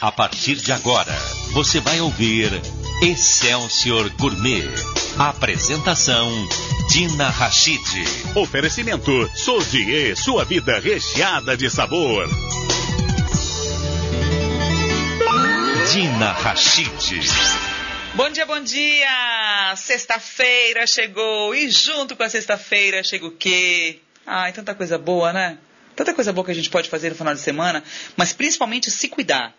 A partir de agora, você vai ouvir Excelsior Gourmet. Apresentação Dina Rachid. Oferecimento Sodier, sua vida recheada de sabor. Dina Rachid. Bom dia, bom dia! Sexta-feira chegou e junto com a sexta-feira chega o quê? Ai, tanta coisa boa, né? Tanta coisa boa que a gente pode fazer no final de semana, mas principalmente se cuidar.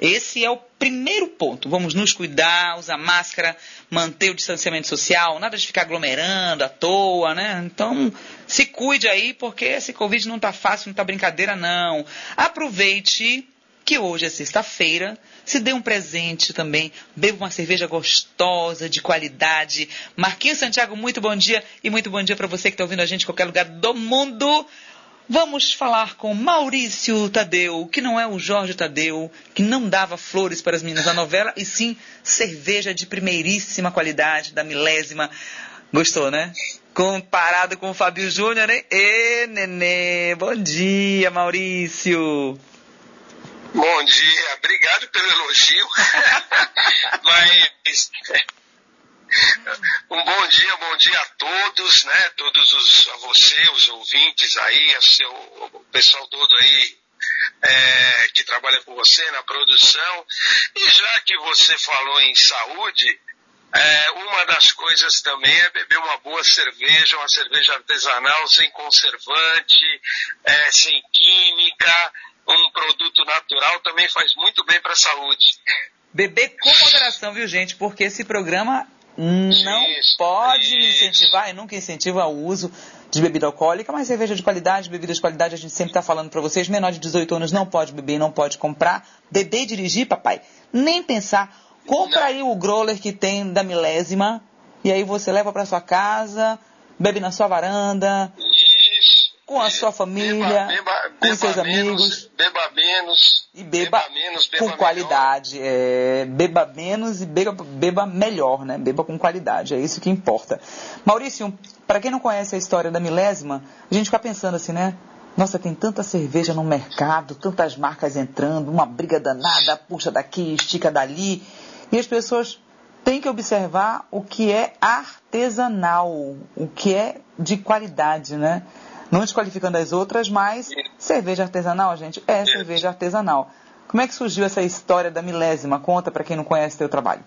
Esse é o primeiro ponto. Vamos nos cuidar, usar máscara, manter o distanciamento social, nada de ficar aglomerando à toa, né? Então, se cuide aí, porque esse Covid não tá fácil, não tá brincadeira, não. Aproveite que hoje é sexta-feira, se dê um presente também, beba uma cerveja gostosa, de qualidade. Marquinhos Santiago, muito bom dia e muito bom dia para você que está ouvindo a gente em qualquer lugar do mundo. Vamos falar com Maurício Tadeu, que não é o Jorge Tadeu, que não dava flores para as meninas da novela, e sim cerveja de primeiríssima qualidade, da milésima. Gostou, né? Comparado com o Fábio Júnior, hein? Ê, nenê! Bom dia, Maurício! Bom dia, obrigado pelo elogio. Mas um bom dia, bom dia a todos, né? Todos os, a você, os ouvintes aí, a seu, o pessoal todo aí é, que trabalha com você na produção. E já que você falou em saúde, é, uma das coisas também é beber uma boa cerveja, uma cerveja artesanal, sem conservante, é, sem química, um produto natural também faz muito bem para a saúde. Beber com moderação, viu gente? Porque esse programa não isso, pode isso. incentivar e nunca incentiva o uso de bebida alcoólica, mas cerveja de qualidade, bebida de qualidade, a gente sempre está falando para vocês, menor de 18 anos não pode beber, não pode comprar, beber e dirigir, papai, nem pensar. Compra não. aí o growler que tem da milésima, e aí você leva para sua casa, bebe na sua varanda, com a sua família, beba, beba, com seus menos, amigos. Beba menos. E beba, menos, beba com qualidade. É, beba menos e beba, beba melhor, né? Beba com qualidade. É isso que importa. Maurício, para quem não conhece a história da milésima, a gente fica pensando assim, né? Nossa, tem tanta cerveja no mercado, tantas marcas entrando, uma briga danada, puxa daqui, estica dali. E as pessoas têm que observar o que é artesanal, o que é de qualidade, né? Não desqualificando as outras, mas cerveja artesanal, gente, é cerveja artesanal. Como é que surgiu essa história da milésima? Conta para quem não conhece teu trabalho.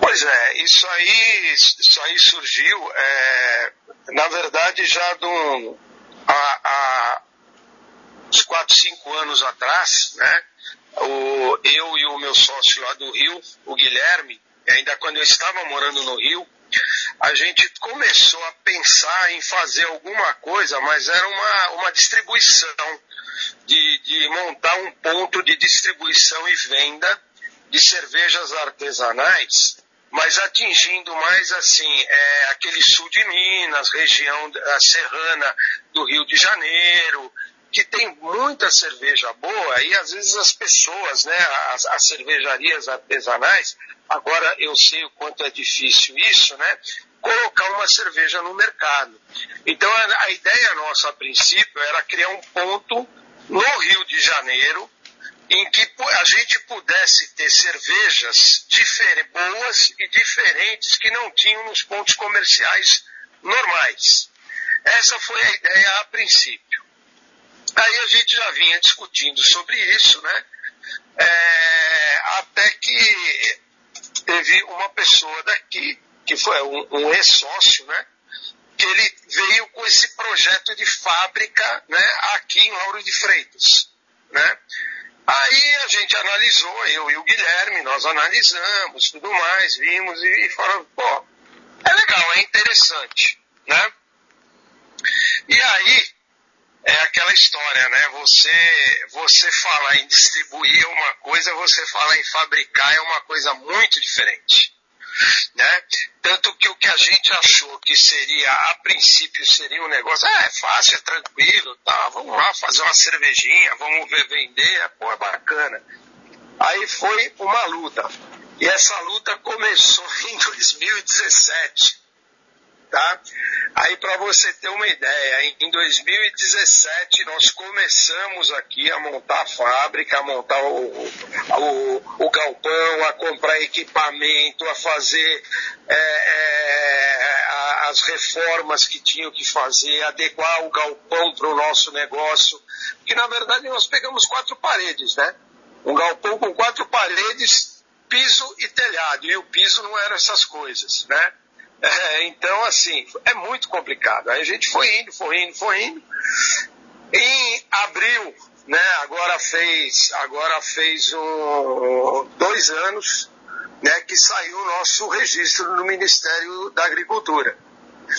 Pois é, isso aí, isso aí surgiu, é, na verdade, já do, há, há uns 4, 5 anos atrás, né? O, eu e o meu sócio lá do Rio, o Guilherme, ainda quando eu estava morando no Rio, a gente começou a pensar em fazer alguma coisa, mas era uma, uma distribuição, de, de montar um ponto de distribuição e venda de cervejas artesanais, mas atingindo mais assim é, aquele sul de Minas, região serrana do Rio de Janeiro, que tem muita cerveja boa e às vezes as pessoas, né, as, as cervejarias artesanais, Agora eu sei o quanto é difícil isso, né? Colocar uma cerveja no mercado. Então a, a ideia nossa a princípio era criar um ponto no Rio de Janeiro em que a gente pudesse ter cervejas boas e diferentes que não tinham nos pontos comerciais normais. Essa foi a ideia a princípio. Aí a gente já vinha discutindo sobre isso, né? É, até que teve uma pessoa daqui, que foi um, um ex-sócio, né? Que ele veio com esse projeto de fábrica, né? Aqui em Lauro de Freitas, né? Aí a gente analisou, eu e o Guilherme, nós analisamos tudo mais, vimos e, e falamos, pô, é legal, é interessante, né? E aí, é aquela história, né? Você, você falar em distribuir uma coisa, você falar em fabricar é uma coisa muito diferente. Né? Tanto que o que a gente achou que seria, a princípio, seria um negócio, ah, é fácil, é tranquilo, tá, vamos lá fazer uma cervejinha, vamos ver vender, pô, é bacana. Aí foi uma luta. E essa luta começou em 2017. Tá? Aí para você ter uma ideia, em 2017 nós começamos aqui a montar a fábrica, a montar o, o, o galpão, a comprar equipamento, a fazer é, é, as reformas que tinham que fazer, adequar o galpão para o nosso negócio, que na verdade nós pegamos quatro paredes, né? Um galpão com quatro paredes, piso e telhado, e o piso não era essas coisas, né? É, então, assim, é muito complicado. Aí a gente foi indo, foi indo, foi indo. Em abril, né, agora fez, agora fez um, dois anos né, que saiu o nosso registro no Ministério da Agricultura.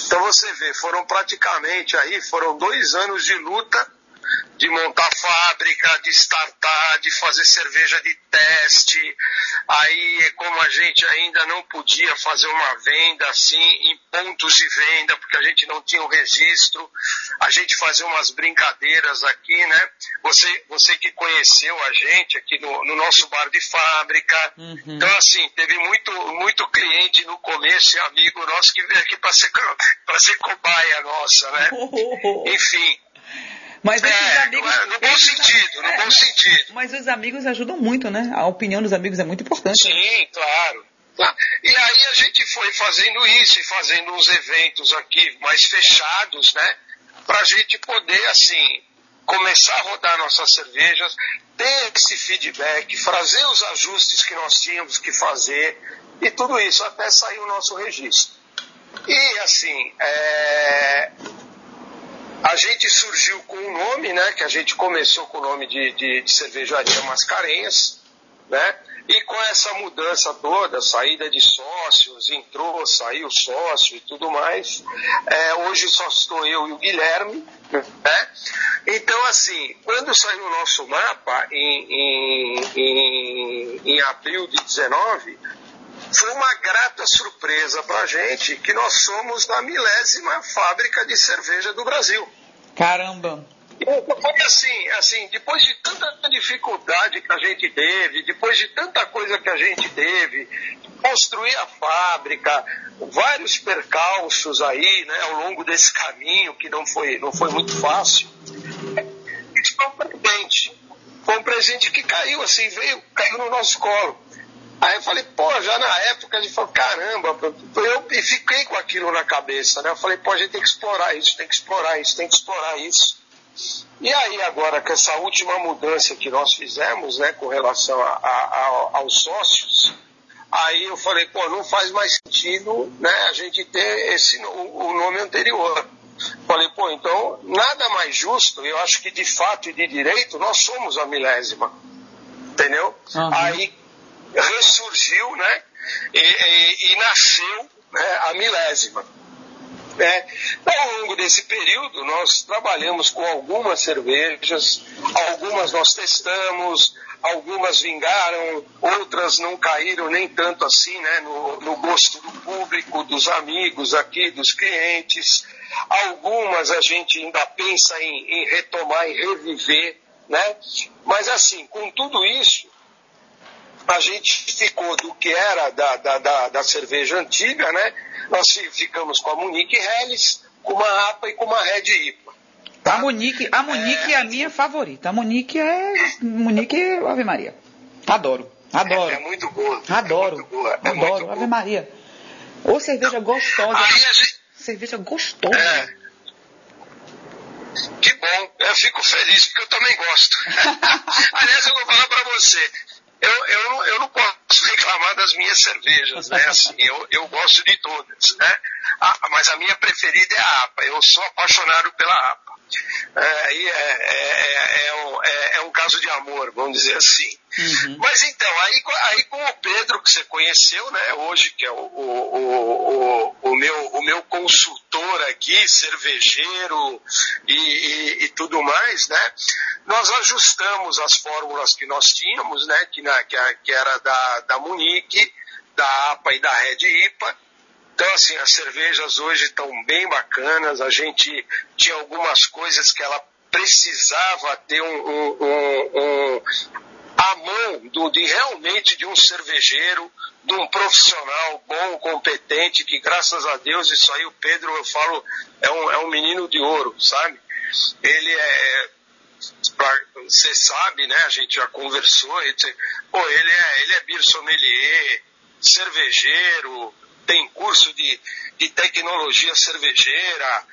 Então você vê, foram praticamente aí, foram dois anos de luta de montar fábrica, de startar, de fazer cerveja de teste. Aí, como a gente ainda não podia fazer uma venda assim em pontos de venda, porque a gente não tinha o registro, a gente fazia umas brincadeiras aqui, né? Você, você que conheceu a gente aqui no, no nosso bar de fábrica. Uhum. Então, assim, teve muito, muito cliente no começo e amigo nosso que veio aqui para ser, ser cobaia nossa, né? Enfim. Mas esses é, amigos. No bom sentido, no é, bom sentido. Mas os amigos ajudam muito, né? A opinião dos amigos é muito importante. Sim, claro. E aí a gente foi fazendo isso e fazendo uns eventos aqui mais fechados, né? Para a gente poder, assim, começar a rodar nossas cervejas, ter esse feedback, fazer os ajustes que nós tínhamos que fazer e tudo isso até sair o nosso registro. E, assim, é, a gente surgiu com um nome, né? Que a gente começou com o nome de, de, de cervejaria Mascarenhas, né? E com essa mudança toda, saída de sócios, entrou, saiu sócio e tudo mais, é, hoje só estou eu e o Guilherme, né? Então, assim, quando saiu o nosso mapa em, em, em, em abril de 19, foi uma grata surpresa para a gente que nós somos a milésima fábrica de cerveja do Brasil. Caramba! Porque assim, assim, depois de tanta dificuldade que a gente teve, depois de tanta coisa que a gente teve, construir a fábrica, vários percalços aí, né, ao longo desse caminho que não foi, não foi muito fácil, isso foi um presente. Foi um presente que caiu, assim, veio, caiu no nosso colo. Aí eu falei, pô, já na época a gente falou, caramba, eu e fiquei com aquilo na cabeça, né? Eu falei, pô, a gente tem que explorar isso, tem que explorar isso, tem que explorar isso. E aí agora com essa última mudança que nós fizemos, né, com relação a, a, a, aos sócios, aí eu falei, pô, não faz mais sentido, né, a gente ter esse o, o nome anterior. Falei, pô, então nada mais justo, eu acho que de fato e de direito nós somos a milésima. Entendeu? Uhum. Aí ressurgiu, né? E, e, e nasceu né, a milésima. É, ao longo desse período, nós trabalhamos com algumas cervejas, algumas nós testamos, algumas vingaram, outras não caíram nem tanto assim né, no, no gosto do público, dos amigos aqui, dos clientes. Algumas a gente ainda pensa em, em retomar e reviver, né? Mas assim, com tudo isso, a gente ficou do que era da, da, da, da cerveja antiga, né? Nós ficamos com a Munique Helles, com uma APA e com uma Red IPA. Tá? A Munique, a Munique é... é... a minha favorita. A Munique é. Munique Ave Maria. Adoro. Adoro. É, é muito boa. Adoro. É muito boa. É Adoro. Muito Ave Maria. Ou cerveja gostosa. Gente... Cerveja gostosa. É. Que bom, eu fico feliz porque eu também gosto. Aliás, eu vou falar para você, eu, eu, não, eu não posso reclamar das minhas cervejas, né? Assim, eu, eu gosto de todas, né? Ah, mas a minha preferida é a APA. Eu sou apaixonado pela APA. É, é, é, é, um, é, é, um caso de amor, vamos dizer assim. Uhum. Mas então, aí, aí com o Pedro, que você conheceu, né, hoje, que é o, o, o, o, meu, o meu consultor aqui, cervejeiro e, e, e, tudo mais, né, nós ajustamos as fórmulas que nós tínhamos, né, que, na, que, que era da, da Munique, da APA e da Red IPA, então, assim, as cervejas hoje estão bem bacanas. A gente tinha algumas coisas que ela precisava ter um, um, um, a mão do, de realmente de um cervejeiro, de um profissional bom, competente, que graças a Deus, isso aí o Pedro, eu falo, é um, é um menino de ouro, sabe? Ele é, você sabe, né? A gente já conversou. Ele, pô, ele é, ele é beer sommelier, cervejeiro, tem curso de, de tecnologia cervejeira,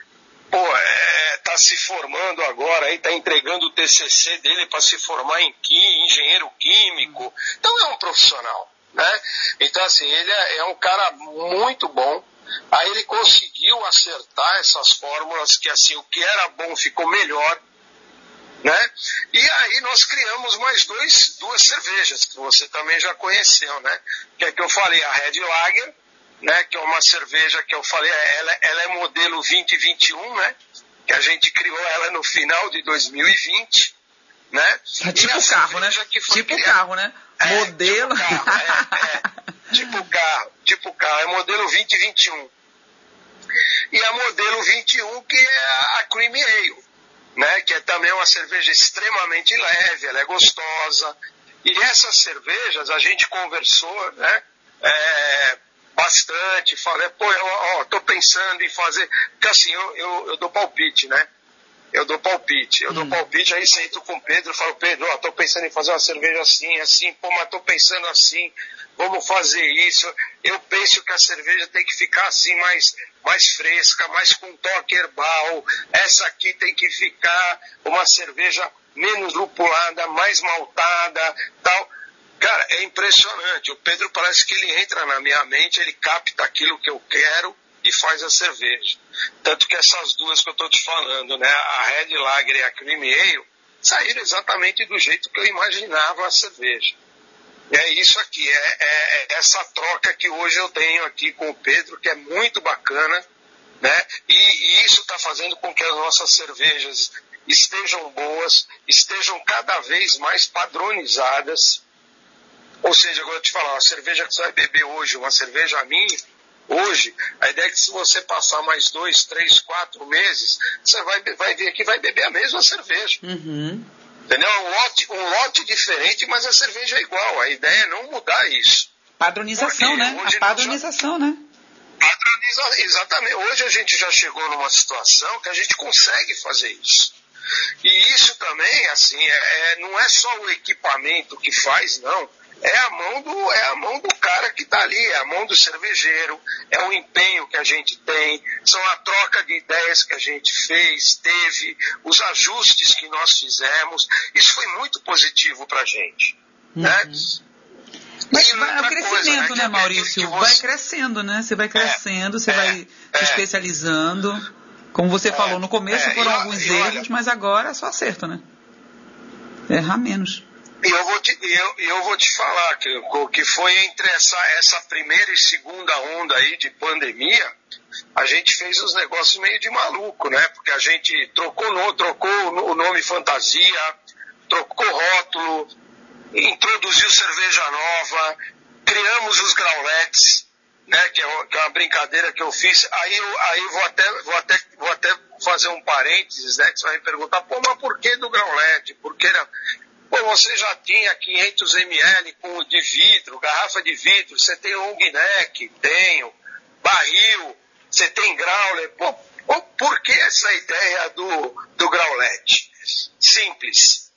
pô, é, tá se formando agora aí, tá entregando o TCC dele para se formar em quim, engenheiro químico. Então é um profissional, né? Então assim, ele é, é um cara muito bom. Aí ele conseguiu acertar essas fórmulas que assim, o que era bom ficou melhor né? E aí nós criamos mais dois, duas cervejas, que você também já conheceu, né? Que é que eu falei, a Red Lager, né? Que é uma cerveja que eu falei, ela, ela é modelo 2021, né? Que a gente criou ela no final de 2020, né? É tipo carro, né? tipo criada, carro, né? É, modelo. Tipo carro, é, é, tipo carro, tipo carro, é modelo 2021. E a modelo 21 que é a Creamy Ale né, que é também uma cerveja extremamente leve, ela é gostosa. E essas cervejas a gente conversou né, é, bastante, falei, pô, eu ó, tô pensando em fazer. Porque assim, eu, eu, eu dou palpite, né? Eu dou palpite. Eu hum. dou palpite, aí sento com o Pedro e falo, Pedro, ó, tô pensando em fazer uma cerveja assim, assim, pô, mas tô pensando assim, vamos fazer isso. Eu penso que a cerveja tem que ficar assim mais mais fresca, mais com toque herbal. Essa aqui tem que ficar uma cerveja menos lupulada, mais maltada, tal. Cara, é impressionante. O Pedro parece que ele entra na minha mente, ele capta aquilo que eu quero e faz a cerveja. Tanto que essas duas que eu estou te falando, né, a Red Lager e a Cream Ale, saíram exatamente do jeito que eu imaginava a cerveja. É isso aqui, é, é, é, essa troca que hoje eu tenho aqui com o Pedro, que é muito bacana, né? E, e isso está fazendo com que as nossas cervejas estejam boas, estejam cada vez mais padronizadas. Ou seja, agora eu te falar, uma cerveja que você vai beber hoje, uma cerveja minha, hoje, a ideia é que se você passar mais dois, três, quatro meses, você vai, vai ver que vai beber a mesma cerveja. Uhum. Entendeu? Um lote, um lote diferente, mas a cerveja é igual. A ideia é não mudar isso. Padronização, Porque né? A padronização, já... né? Padroniza... Exatamente. Hoje a gente já chegou numa situação que a gente consegue fazer isso. E isso também, assim, é, é não é só o equipamento que faz, não é a mão do, é a mão do cara que está ali, é a mão do cervejeiro, é o empenho que a gente tem, são a troca de ideias que a gente fez, teve, os ajustes que nós fizemos. Isso foi muito positivo para a gente. Uhum. Né? Mas vai, é o crescimento, coisa, né, né Maurício? Você... Vai crescendo, né? Você vai é, crescendo, é, você é, vai é, se especializando. Como você é, falou, no começo foram alguns erros, mas agora é só acerto, né? Errar menos. E eu vou te, eu, eu vou te falar que, que foi entre essa, essa primeira e segunda onda aí de pandemia, a gente fez os negócios meio de maluco, né? Porque a gente trocou, trocou o nome fantasia, trocou rótulo, introduziu cerveja nova, criamos os grauletes, né? Que é, que é uma brincadeira que eu fiz. Aí eu, aí eu vou até, vou até, vou até fazer um parênteses, né? Que você vai me perguntar, pô, mas por que do graulete? Por que não? Pô, você já tinha 500 ml com, de vidro, garrafa de vidro, você tem long neck, tenho, barril, você tem growler. Pô, por que essa ideia do, do growlet? Simples.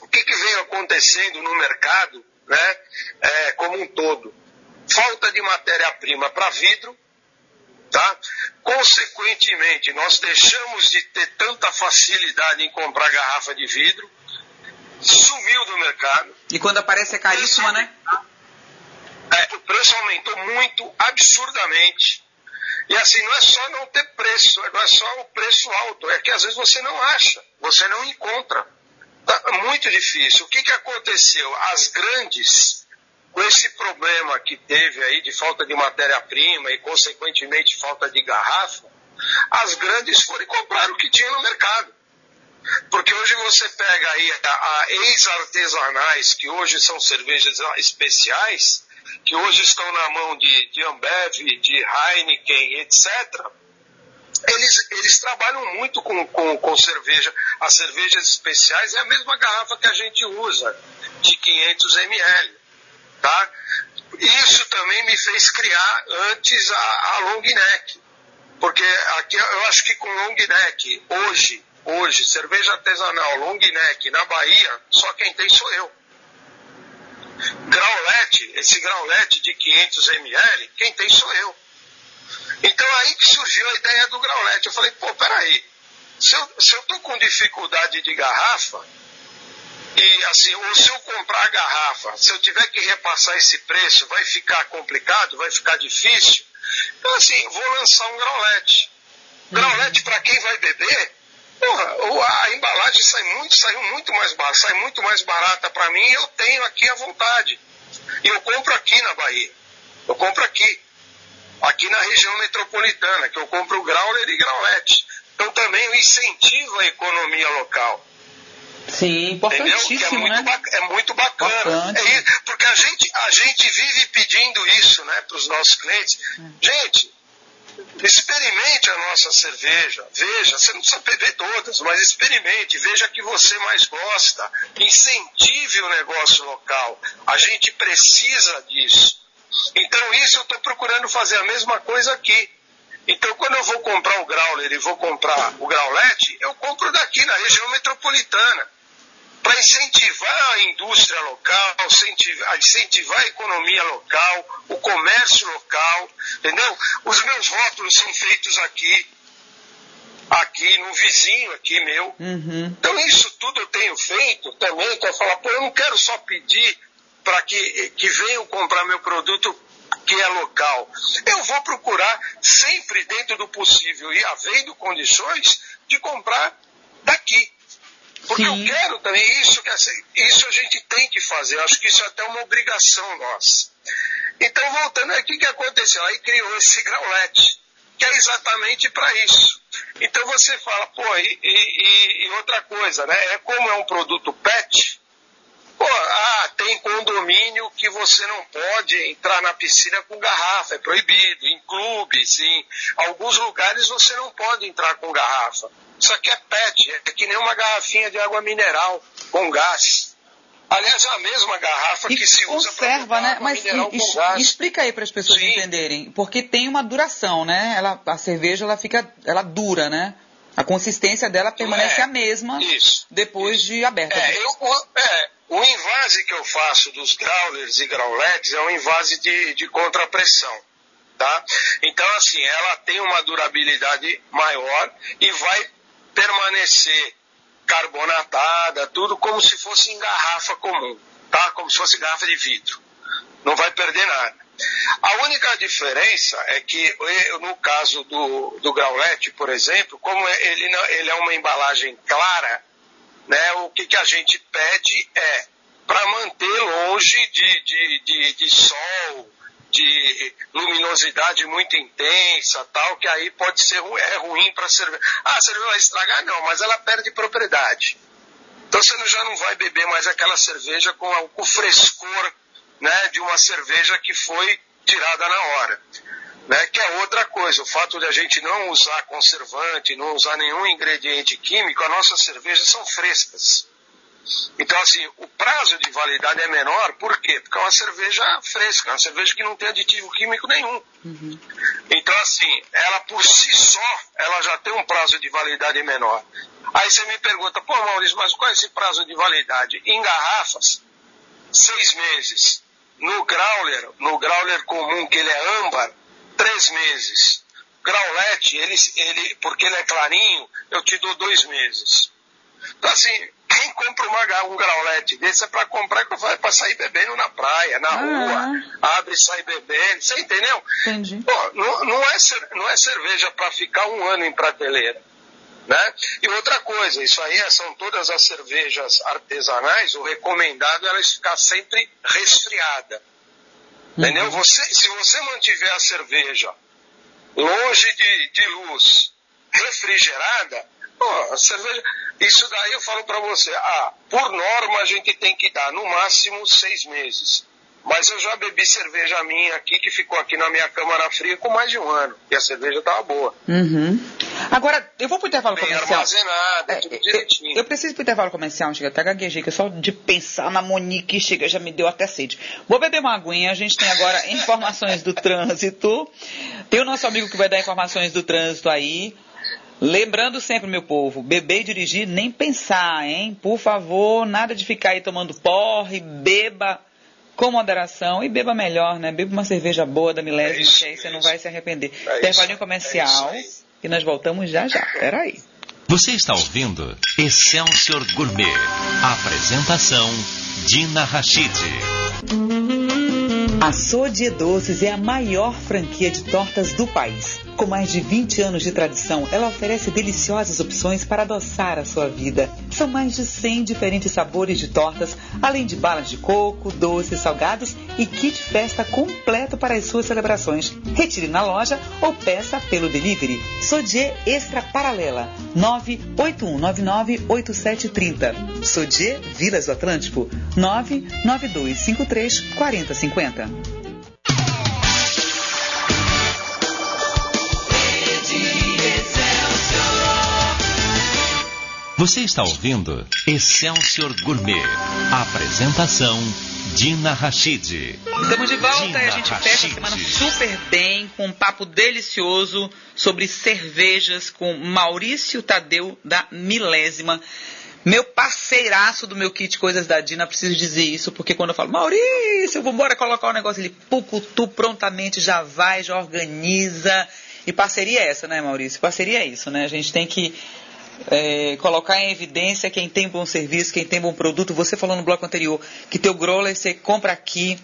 O que, que vem acontecendo no mercado, né, é, como um todo? Falta de matéria-prima para vidro, tá? Consequentemente, nós deixamos de ter tanta facilidade em comprar garrafa de vidro, sumiu do mercado. E quando aparece é caríssima, né? É, o preço aumentou muito, absurdamente. E assim, não é só não ter preço, não é só o preço alto, é que às vezes você não acha, você não encontra. Tá muito difícil. O que, que aconteceu? As grandes, com esse problema que teve aí de falta de matéria-prima e, consequentemente, falta de garrafa, as grandes foram comprar o que tinha no mercado. Porque hoje você pega aí a, a ex-artesanais, que hoje são cervejas especiais, que hoje estão na mão de, de Ambev, de Heineken, etc. Eles, eles trabalham muito com, com, com cerveja. As cervejas especiais é a mesma garrafa que a gente usa. de 500 ml, tá? Isso também me fez criar antes a, a long neck, porque aqui eu acho que com long neck hoje, hoje cerveja artesanal long neck na Bahia, só quem tem sou eu. Graulete, esse graulete de 500 ml, quem tem sou eu. Então aí que surgiu a ideia do graulete. Eu falei, pô, peraí, se eu, se eu tô com dificuldade de garrafa, e assim, ou se eu comprar a garrafa, se eu tiver que repassar esse preço, vai ficar complicado, vai ficar difícil. Então assim, vou lançar um graulete. Graulete para quem vai beber, porra, a embalagem sai muito, saiu muito mais barata, sai muito mais barata para mim e eu tenho aqui à vontade. E eu compro aqui na Bahia. Eu compro aqui aqui na região metropolitana, que eu compro grauler e graulete. Então também eu incentivo a economia local. Sim, importantíssimo, Que é muito, né? é muito bacana. É isso, porque a gente, a gente vive pedindo isso né, para os nossos clientes. Gente, experimente a nossa cerveja. Veja, você não precisa beber todas, mas experimente, veja que você mais gosta. Incentive o negócio local. A gente precisa disso. Então isso eu estou procurando fazer a mesma coisa aqui. Então quando eu vou comprar o growler e vou comprar o growlete, eu compro daqui na região metropolitana. Para incentivar a indústria local, incentivar, incentivar a economia local, o comércio local, entendeu? Os meus rótulos são feitos aqui, aqui no vizinho aqui meu. Uhum. Então isso tudo eu tenho feito também para falar, pô, eu não quero só pedir para que, que venham comprar meu produto que é local. Eu vou procurar sempre dentro do possível e havendo condições de comprar daqui. Porque Sim. eu quero também isso, isso a gente tem que fazer. Eu acho que isso é até uma obrigação nossa. Então, voltando aqui, o que aconteceu? Aí criou esse graulete, que é exatamente para isso. Então você fala, pô, e, e, e outra coisa, né? É como é um produto PET, Pô, ah, tem condomínio que você não pode entrar na piscina com garrafa, é proibido. Em clubes, em alguns lugares você não pode entrar com garrafa. Isso aqui é PET, é que nem uma garrafinha de água mineral com gás. Aliás, é a mesma garrafa e que se usa para né? Mas e, explica aí para as pessoas Sim. entenderem, porque tem uma duração, né? Ela, a cerveja ela fica, ela dura, né? A consistência dela permanece é, a mesma isso, depois isso. de aberta. É, eu, é, o invase que eu faço dos growlers e growletes é um invase de, de contrapressão. Tá? Então, assim, ela tem uma durabilidade maior e vai permanecer carbonatada, tudo como se fosse em garrafa comum, tá? Como se fosse garrafa de vidro. Não vai perder nada. A única diferença é que, no caso do, do por exemplo, como ele, ele é uma embalagem clara, né, o que, que a gente pede é para manter longe de, de, de, de sol, de luminosidade muito intensa, tal, que aí pode ser é ruim para a cerveja. Ah, a cerveja vai estragar? Não, mas ela perde propriedade. Então você já não vai beber mais aquela cerveja com o frescor né, de uma cerveja que foi tirada na hora. Né, que é outra coisa, o fato de a gente não usar conservante, não usar nenhum ingrediente químico, as nossas cervejas são frescas. Então, assim, o prazo de validade é menor, por quê? Porque é uma cerveja fresca, uma cerveja que não tem aditivo químico nenhum. Uhum. Então, assim, ela por si só, ela já tem um prazo de validade menor. Aí você me pergunta, pô, Maurício, mas qual é esse prazo de validade? Em garrafas, seis meses. No growler, no growler comum, que ele é âmbar, três meses. Growlette, ele, ele, porque ele é clarinho, eu te dou dois meses. Então, assim, quem compra uma, um growlette desse é para comprar para sair bebendo na praia, na ah, rua, abre e sai bebendo, você entendeu? Entendi. Pô, não, não, é, não é cerveja para ficar um ano em prateleira. Né? E outra coisa, isso aí são todas as cervejas artesanais, o recomendado é elas ficar sempre resfriada. Entendeu? Você, se você mantiver a cerveja longe de, de luz, refrigerada, pô, a cerveja. Isso daí eu falo para você, ah, por norma a gente tem que dar no máximo seis meses. Mas eu já bebi cerveja minha aqui, que ficou aqui na minha câmara fria com mais de um ano. E a cerveja estava boa. Uhum. Agora, eu vou pro intervalo bem comercial. armazenado, É, tudo eu, direitinho. eu preciso pro intervalo comercial, chega até gaguejei, que só de pensar na Monique, chega, já me deu até sede. Vou beber uma aguinha, a gente tem agora informações do trânsito. Tem o nosso amigo que vai dar informações do trânsito aí. Lembrando sempre, meu povo, beber e dirigir, nem pensar, hein? Por favor, nada de ficar aí tomando porre, beba com moderação e beba melhor, né? Beba uma cerveja boa da milésima, É isso, que aí você é não vai se arrepender. É Intervalinho isso, comercial é isso e nós voltamos já já. Peraí. Você está ouvindo Excelsior Gourmet. Apresentação Dina Rachid. A Sodie Doces é a maior franquia de tortas do país. Com mais de 20 anos de tradição, ela oferece deliciosas opções para adoçar a sua vida. São mais de 100 diferentes sabores de tortas, além de balas de coco, doces, salgados e kit festa completo para as suas celebrações. Retire na loja ou peça pelo delivery. Sodier Extra Paralela 981998730. Sodier Vilas do Atlântico 99253 Você está ouvindo Excelsior Gourmet. Apresentação Dina Rachid. Estamos de volta Dina e a gente fecha a semana super bem, com um papo delicioso sobre cervejas com Maurício Tadeu, da Milésima. Meu parceiraço do meu kit Coisas da Dina, preciso dizer isso, porque quando eu falo, Maurício, vamos embora colocar um negócio, ele pucutu prontamente já vai, já organiza. E parceria é essa, né, Maurício? Parceria é isso, né? A gente tem que é, colocar em evidência quem tem bom serviço, quem tem bom produto. Você falou no bloco anterior que teu growler você compra aqui,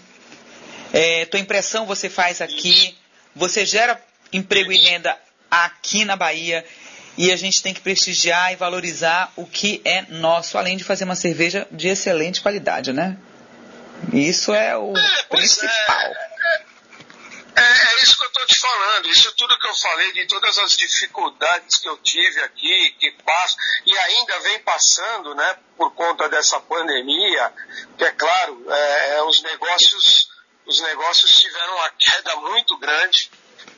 é, tua impressão você faz aqui, você gera emprego e renda aqui na Bahia. E a gente tem que prestigiar e valorizar o que é nosso, além de fazer uma cerveja de excelente qualidade, né? Isso é o É, pois principal. É, é isso que eu estou te falando. Isso tudo que eu falei, de todas as dificuldades que eu tive aqui, que passo, e ainda vem passando, né, por conta dessa pandemia, que é claro, é, é, os negócios, os negócios tiveram uma queda muito grande,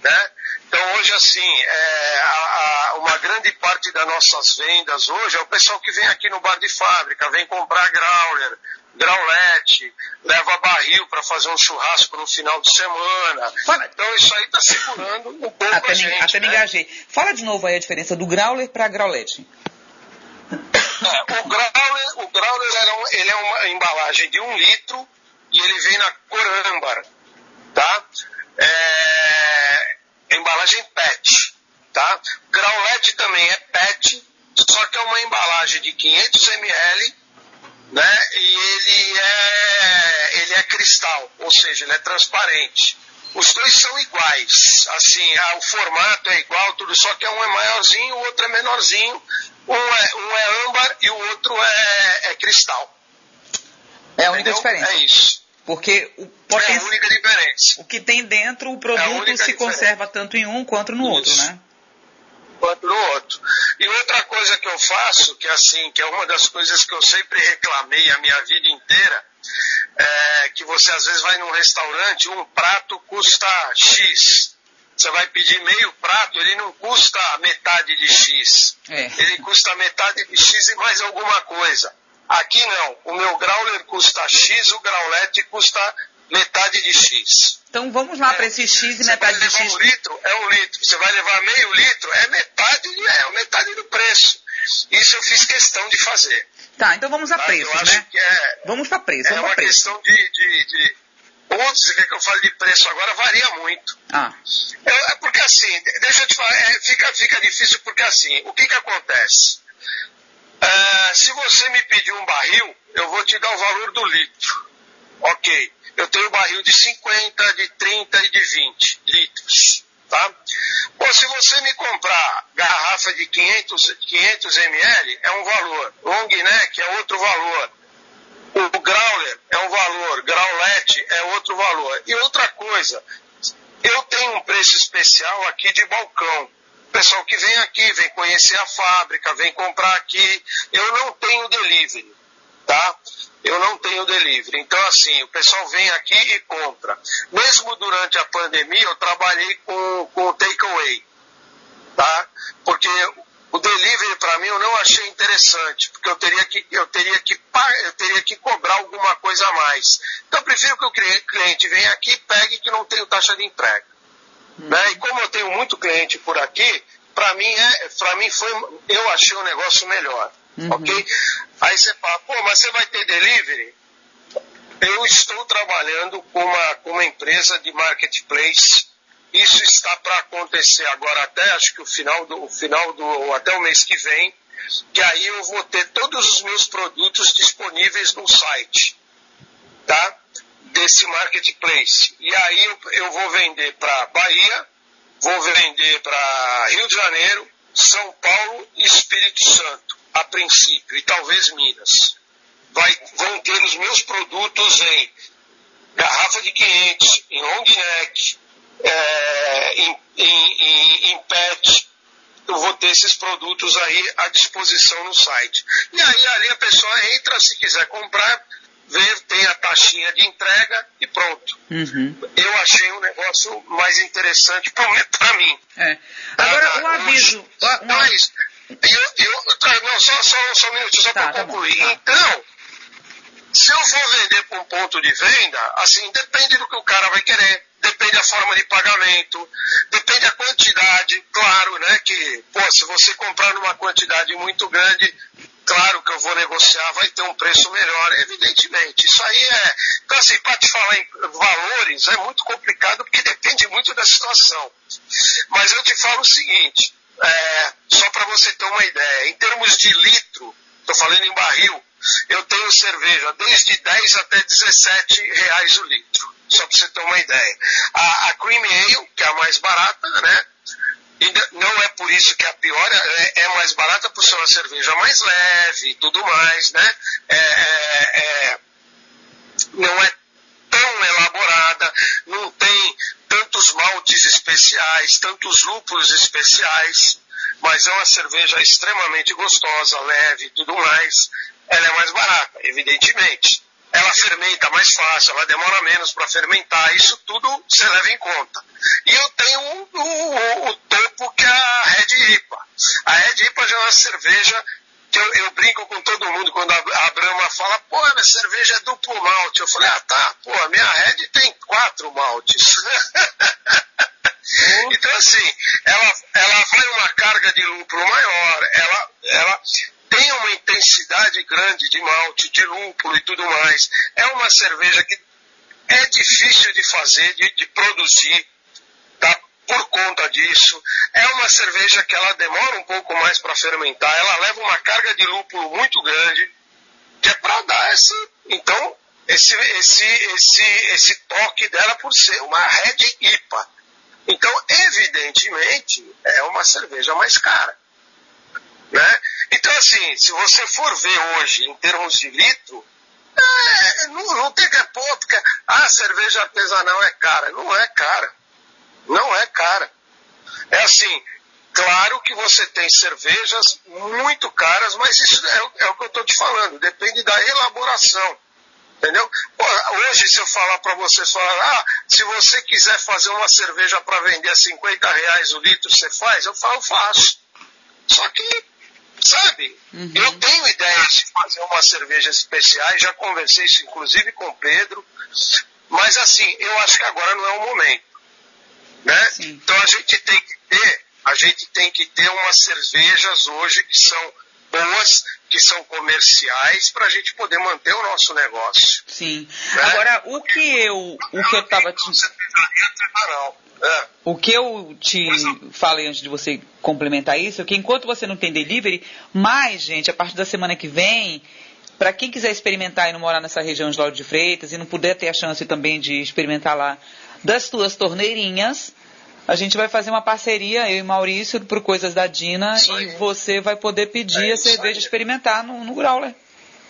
né? Então hoje assim, é, a- a- uma grande parte das nossas vendas hoje é o pessoal que vem aqui no bar de fábrica, vem comprar growler, graulete, leva barril para fazer um churrasco no final de semana. Fala- Então isso aí está segurando um pouco Até, a me, gente. até me né? engajei. Fala de novo aí a diferença do growler para graulete. É, o growler, o growler era um- ele é uma embalagem de um litro e ele vem na cor âmbar, tá? É, embalagem PET, tá? Graulete também é PET, só que é uma embalagem de 500 ml, né? E ele é, ele é cristal, ou seja, ele é transparente. Os dois são iguais, assim, ah, o formato é igual, tudo, só que um é maiorzinho, o outro é menorzinho. Um é, um é âmbar e o outro é, é cristal. É a única entendeu? diferença. É isso. Porque o, É a única diferença. o que tem dentro, o É produto única se diferença. conserva tanto em um quanto no outro, Isso. né? Quanto no outro. E outra coisa que eu faço, que é assim, que é uma das coisas que eu sempre reclamei a minha vida inteira, é que você às vezes vai num restaurante, um prato custa X. Você vai pedir meio prato, ele não custa metade de X. É. Ele custa metade de X e mais alguma coisa. Aqui não. O meu growler custa X, o graulete custa metade de X. Então vamos lá para esse X e Você vai metade de levar X. um litro, é um litro. Você vai levar meio litro, é metade, é metade do preço. Isso eu fiz questão de fazer. Tá, então vamos a tá? acho né? é, Vamos para preço, é vamos uma para preço. questão de, de, de... Você quer que eu fale de preço agora, varia muito. Ah, É, é porque assim, deixa eu te falar, é, fica, fica difícil porque assim, o que que acontece? É, se você me pedir um barril, eu vou te dar o valor do litro. Ok. Eu tenho barril de 50, de 30 e de 20 litros. Tá? Bom, se você me comprar garrafa de 500, 500 ml, é um valor. Long neck é outro valor. O growler é um valor. Growlette é outro valor. E outra coisa, eu tenho um preço especial aqui de balcão. O pessoal que vem aqui, vem conhecer a fábrica, vem comprar aqui. Eu não tenho delivery, tá? Eu não tenho delivery. Então, assim, o pessoal vem aqui e compra. Mesmo durante a pandemia, eu trabalhei com, com takeaway. tá? Porque o delivery para mim eu não achei interessante, porque eu teria que eu teria que eu teria que cobrar alguma coisa a mais. Então eu prefiro que o cliente venha aqui e pegue que não tenho taxa de entrega. Né? E como eu tenho muito cliente por aqui, para mim é, para mim foi eu achei o um negócio melhor. Uhum. OK? Aí você fala, pô, mas você vai ter delivery? Eu estou trabalhando com uma, com uma empresa de marketplace isso está para acontecer agora até acho que o final do o final do até o mês que vem, que aí eu vou ter todos os meus produtos disponíveis no site, tá? Desse marketplace. E aí eu, eu vou vender para Bahia, vou vender para Rio de Janeiro, São Paulo e Espírito Santo, a princípio, e talvez Minas. Vai, vão ter os meus produtos em garrafa de 500, em long neck, é, em, em, em, em pet, eu vou ter esses produtos aí à disposição no site. E aí ali a pessoa entra, se quiser comprar, vê, tem a taxinha de entrega e pronto. Uhum. Eu achei um negócio mais interessante para mim. É. Agora, ah, um aviso. Mas, eu, eu, não, só, só, só um minutinho, só tá, para tá concluir. Tá então, se eu for vender para um ponto de venda, assim, depende do que o cara vai querer depende da forma de pagamento, depende da quantidade, claro, né? Que, pô, se você comprar numa quantidade muito grande, claro que eu vou negociar, vai ter um preço melhor, evidentemente. Isso aí é. Então, assim, para te falar em valores, é muito complicado porque depende muito da situação. Mas eu te falo o seguinte, é, só para você ter uma ideia, em termos de litro, estou falando em barril, eu tenho cerveja desde 10 até 17 reais o litro só para você ter uma ideia. A, a Cream Ale, que é a mais barata, né? não é por isso que é a pior, é, é, mais barata por ser uma cerveja mais leve e tudo mais, né? É, é, é, não é tão elaborada, não tem tantos maltes especiais, tantos lúpulos especiais, mas é uma cerveja extremamente gostosa, leve e tudo mais. Ela é mais barata, evidentemente ela fermenta mais fácil, ela demora menos para fermentar, isso tudo você leva em conta. E eu tenho o, o, o topo que é a Red IPA. A Red IPA já é uma cerveja que eu, eu, brinco com todo mundo quando a, Brahma fala, pô, minha cerveja é duplo malte. Eu falei, ah tá, pô, a minha Red tem quatro maltes. então assim, ela, ela vai uma carga de lúpulo maior, ela, ela tem uma intensidade grande de malte, de lúpulo e tudo mais. É uma cerveja que é difícil de fazer, de, de produzir? Por conta disso. É uma cerveja que ela demora um pouco mais para fermentar, ela leva uma carga de lúpulo muito grande, que é para dar essa. Então, esse, esse, esse, esse toque dela por ser uma Red IPA. Então, evidentemente, é uma cerveja mais cara. Né? Então, assim, se você for ver hoje em termos de litro, é, não, não tem que pôr, porque a cerveja artesanal é cara. Não é cara. Não é cara. É assim, claro que você tem cervejas muito caras, mas isso é, é o que eu estou te falando, depende da elaboração. Entendeu? Hoje, se eu falar para você, falar, ah, se você quiser fazer uma cerveja para vender a 50 reais o litro, você faz? Eu falo, faço. Só que Sabe? Uhum. Eu tenho ideias de fazer umas cervejas especiais, já conversei isso inclusive com o Pedro, mas assim, eu acho que agora não é o momento. Né? Então a gente tem que ter, a gente tem que ter umas cervejas hoje que são boas, que são comerciais, para a gente poder manter o nosso negócio. Sim. Né? Agora, o que eu, o que eu estava te... É. O que eu te falei antes de você complementar isso é que enquanto você não tem delivery, mais, gente, a partir da semana que vem, para quem quiser experimentar e não morar nessa região de Lauro de Freitas e não puder ter a chance também de experimentar lá das tuas torneirinhas, a gente vai fazer uma parceria, eu e Maurício, por coisas da Dina, e você vai poder pedir é a cerveja experimentar no, no Growler.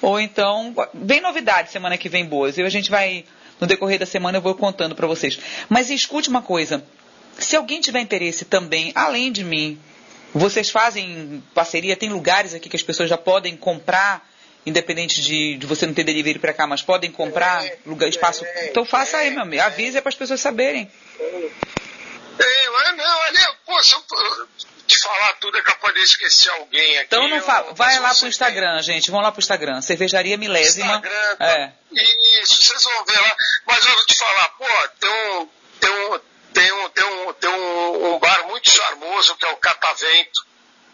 Ou então, vem novidade semana que vem boas. E a gente vai no decorrer da semana eu vou contando para vocês. Mas escute uma coisa. Se alguém tiver interesse também, além de mim, vocês fazem parceria? Tem lugares aqui que as pessoas já podem comprar, independente de, de você não ter delivery para cá, mas podem comprar lugar, espaço. Então faça aí, meu amigo. Avise para as pessoas saberem. É, não, olha, pô, são, te falar tudo é capaz de esquecer alguém aqui. Então não fala. Vai lá pro Instagram, tem... gente. Vão lá pro Instagram. Cervejaria Milésima. Instagram, tá... é. Isso, vocês vão ver lá. Mas eu vou te falar, pô, tem um. Tem um. Tem um, tem um, tem um, um bar muito charmoso que é o Catavento,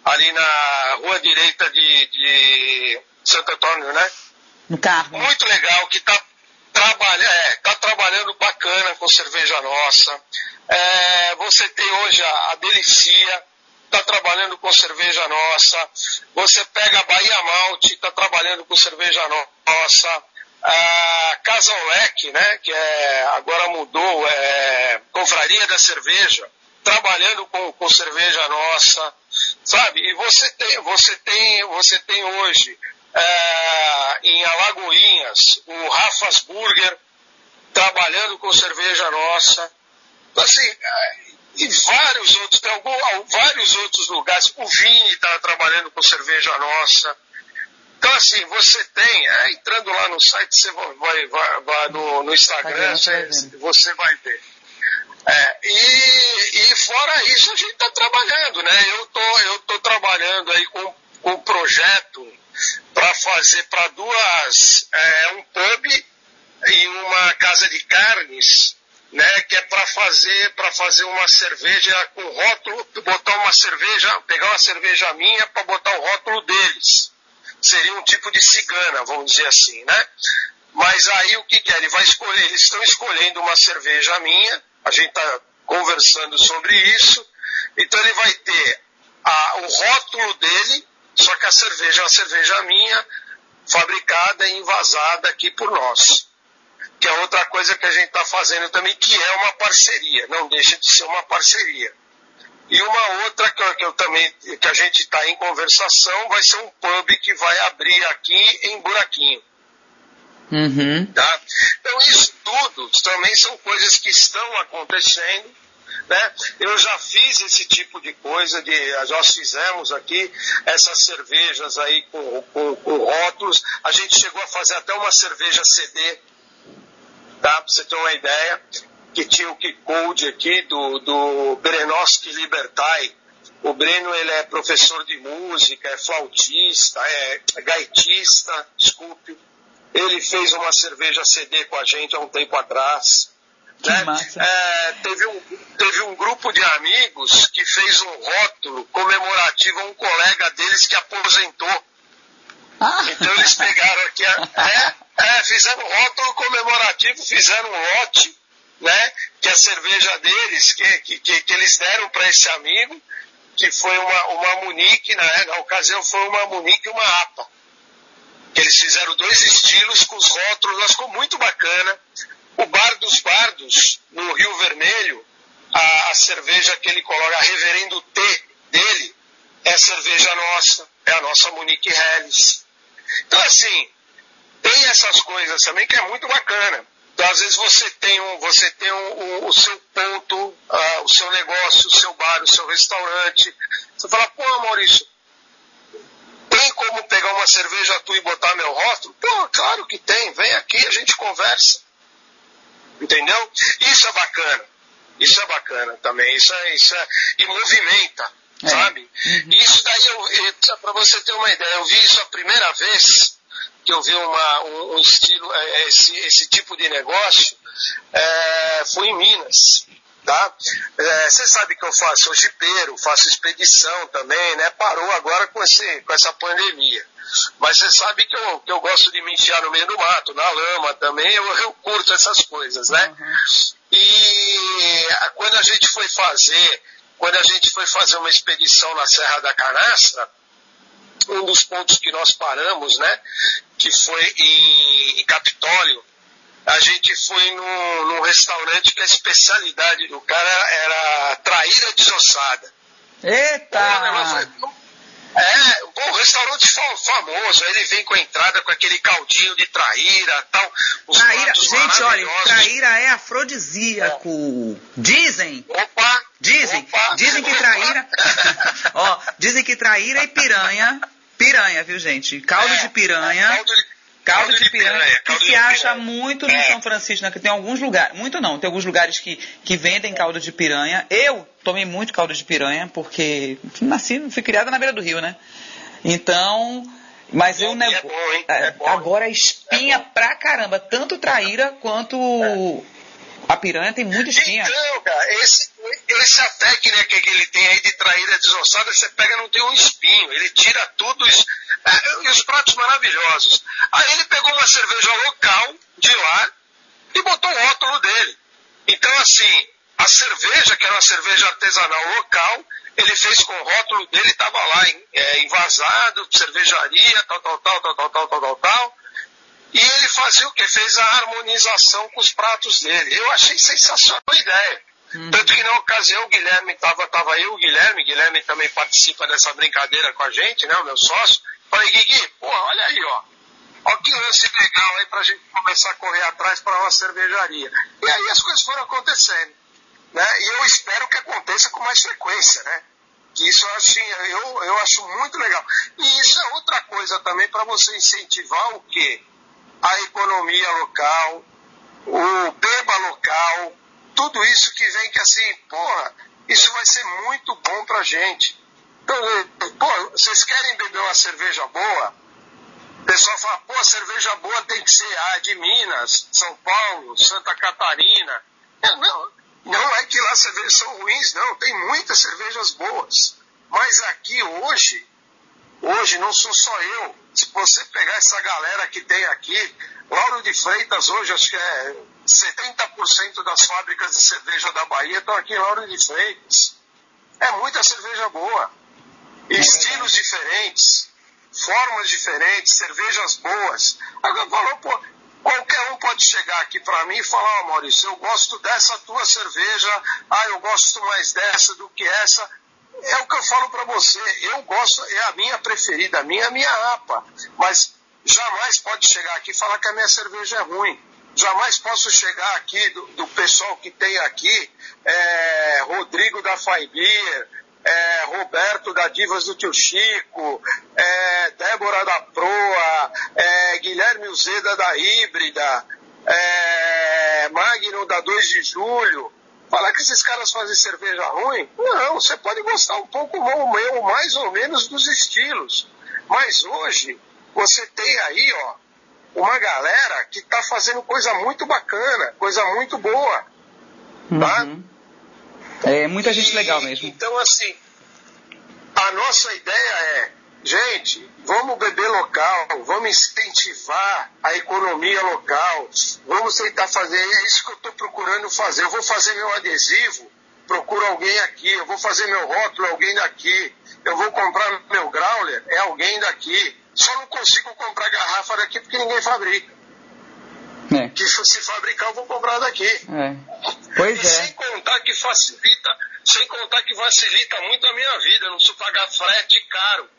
ali na rua direita de, de Santo Antônio, né? No carro. Muito legal, que tá, trabalha, é, tá trabalhando bacana com cerveja nossa. É, você tem hoje a, a Delicia, está trabalhando com cerveja nossa. Você pega a Bahia Malte, está trabalhando com cerveja nossa. A Casa Olec, né, que é, agora mudou, é Confraria da Cerveja, trabalhando com, com cerveja nossa, sabe? E você tem, você tem, você tem hoje é, em Alagoinhas o Rafas Burger trabalhando com cerveja nossa. Assim, é, e vários outros, tem algum, vários outros lugares. O Vini está trabalhando com cerveja nossa. Então, assim, você tem, é, entrando lá no site, você vai, vai, vai no, no, Instagram, você, você vai ver. É, e, e fora isso, a gente está trabalhando, né? Eu tô, eu tô trabalhando aí com, com um projeto para fazer para duas, é, um pub e uma casa de carnes né, que é para fazer para fazer uma cerveja com rótulo, botar uma cerveja, pegar uma cerveja minha para botar o rótulo deles. Seria um tipo de cigana, vamos dizer assim, né? Mas aí o que, que é? Ele vai escolher, eles estão escolhendo uma cerveja minha, a gente está conversando sobre isso, então ele vai ter a, o rótulo dele, só que a cerveja é uma cerveja minha, fabricada e envasada aqui por nós que é outra coisa que a gente está fazendo também, que é uma parceria, não deixa de ser uma parceria. E uma outra que eu, que eu também, que a gente está em conversação, vai ser um pub que vai abrir aqui em Buraquinho. Uhum. Tá? Então isso tudo também são coisas que estão acontecendo. Né? Eu já fiz esse tipo de coisa, de, nós fizemos aqui essas cervejas aí com, com, com rótulos. A gente chegou a fazer até uma cerveja CD tá? Para você ter uma ideia, que tinha o Kikold aqui do, do Brenoski Libertai. O Breno ele é professor de música, é flautista, é gaitista, desculpe. Ele fez uma cerveja CD com a gente há um tempo atrás. Né? É, teve, um, teve um grupo de amigos que fez um rótulo comemorativo a um colega deles que aposentou. Ah. Então eles pegaram aqui, é, é, fizeram um rótulo comemorativo, fizeram um lote, né? Que a cerveja deles, que, que, que, que eles deram para esse amigo, que foi uma, uma Munique, né, na ocasião foi uma Munique e uma APA. Que eles fizeram dois estilos com os rótulos, ficou muito bacana. O Bar dos Bardos, no Rio Vermelho, a, a cerveja que ele coloca, a Reverendo T dele, é cerveja nossa, é a nossa Munique Helles. Então, assim, tem essas coisas também que é muito bacana. Então, às vezes você tem, um, você tem um, um, o seu ponto, uh, o seu negócio, o seu bar, o seu restaurante. Você fala, pô, Maurício, tem como pegar uma cerveja tua e botar meu rótulo? Pô, claro que tem. Vem aqui, a gente conversa. Entendeu? Isso é bacana. Isso é bacana também. Isso é, isso é, e movimenta, é. sabe? Uhum. Isso daí, eu, para você ter uma ideia, eu vi isso a primeira vez que eu vi uma, um, um estilo, é, é, esse, esse tipo de negócio, é, foi em Minas. Tá? É, você sabe que eu faço jipeiro, faço expedição também, né? Parou agora com, esse, com essa pandemia. Mas você sabe que eu, que eu gosto de me enfiar no meio do mato, na lama também, eu, eu curto essas coisas, né? Uhum. E quando a gente foi fazer, quando a gente foi fazer uma expedição na Serra da Canastra, um dos pontos que nós paramos, né, que foi em, em Capitólio, a gente foi num, num, restaurante que a especialidade do cara era traíra desossada. Eita! É, bom, restaurante famoso, aí ele vem com a entrada com aquele caldinho de traíra tal. Os traíra, gente, olha, traíra é afrodisíaco. É. Dizem. Opa! Dizem, opa, dizem que traíra. ó, dizem que traíra e piranha Piranha, viu, gente? Caldo é, de piranha. Caldo de, Caldo, caldo de piranha, piranha caldo que se acha piranha. muito no é. São Francisco, né? Que tem alguns lugares, muito não, tem alguns lugares que, que vendem caldo de piranha. Eu tomei muito caldo de piranha porque nasci, fui criada na beira do rio, né? Então, mas eu nego. É bom? É, é. Agora espinha é pra caramba, tanto traíra quanto a piranha tem muita espinha. Então, cara, esse, essa técnica que ele tem aí de traíra desossada, você pega não tem um espinho, ele tira tudo isso. É, e os pratos maravilhosos. Aí ele pegou uma cerveja local de lá e botou o rótulo dele. Então, assim, a cerveja, que era uma cerveja artesanal local, ele fez com o rótulo dele, estava lá é, envasado, cervejaria, tal, tal, tal, tal, tal, tal, tal, tal, tal. E ele fazia o que? Fez a harmonização com os pratos dele. Eu achei sensacional a ideia. Hum. Tanto que na ocasião o Guilherme estava, tava eu, o Guilherme, Guilherme também participa dessa brincadeira com a gente, né, o meu sócio. Falei, Guigui, pô, olha aí, ó. Olha que lance legal aí pra gente começar a correr atrás para uma cervejaria. E aí as coisas foram acontecendo. Né? E eu espero que aconteça com mais frequência, né? Que isso assim, eu, eu acho muito legal. E isso é outra coisa também para você incentivar o quê? A economia local, o beba local, tudo isso que vem que assim, porra, isso vai ser muito bom pra gente. Então, pô, vocês querem beber uma cerveja boa? O pessoal fala, pô, cerveja boa tem que ser ah, de Minas, São Paulo, Santa Catarina. Não, não é que lá as cervejas são ruins, não. Tem muitas cervejas boas. Mas aqui hoje, hoje não sou só eu. Se você pegar essa galera que tem aqui, Lauro de Freitas hoje, acho que é 70% das fábricas de cerveja da Bahia estão aqui em Lauro de Freitas. É muita cerveja boa estilos diferentes, formas diferentes, cervejas boas. Agora falou, pô, qualquer um pode chegar aqui para mim e falar, oh, Maurício, eu gosto dessa tua cerveja, ah, eu gosto mais dessa do que essa. É o que eu falo para você, eu gosto, é a minha preferida, a minha a minha APA, mas jamais pode chegar aqui e falar que a minha cerveja é ruim. Jamais posso chegar aqui do, do pessoal que tem aqui, é, Rodrigo da Faibir, é, Roberto da Divas do Tio Chico, é, Débora da Proa, é, Guilherme Uzeda da Híbrida, é, Magno da 2 de Julho. Falar que esses caras fazem cerveja ruim? Não, você pode gostar um pouco ou mais ou menos dos estilos. Mas hoje você tem aí, ó, uma galera que está fazendo coisa muito bacana, coisa muito boa. Tá? Uhum. É muita gente e, legal mesmo. Então, assim, a nossa ideia é, gente, vamos beber local, vamos incentivar a economia local, vamos tentar fazer, é isso que eu estou procurando fazer. Eu vou fazer meu adesivo, procuro alguém aqui, eu vou fazer meu rótulo, alguém daqui, eu vou comprar meu growler, é alguém daqui. Só não consigo comprar garrafa daqui porque ninguém fabrica. É. Que se fabricar, eu vou comprar daqui. É. Pois e é. sem contar que facilita, sem contar que facilita muito a minha vida, não preciso pagar frete caro.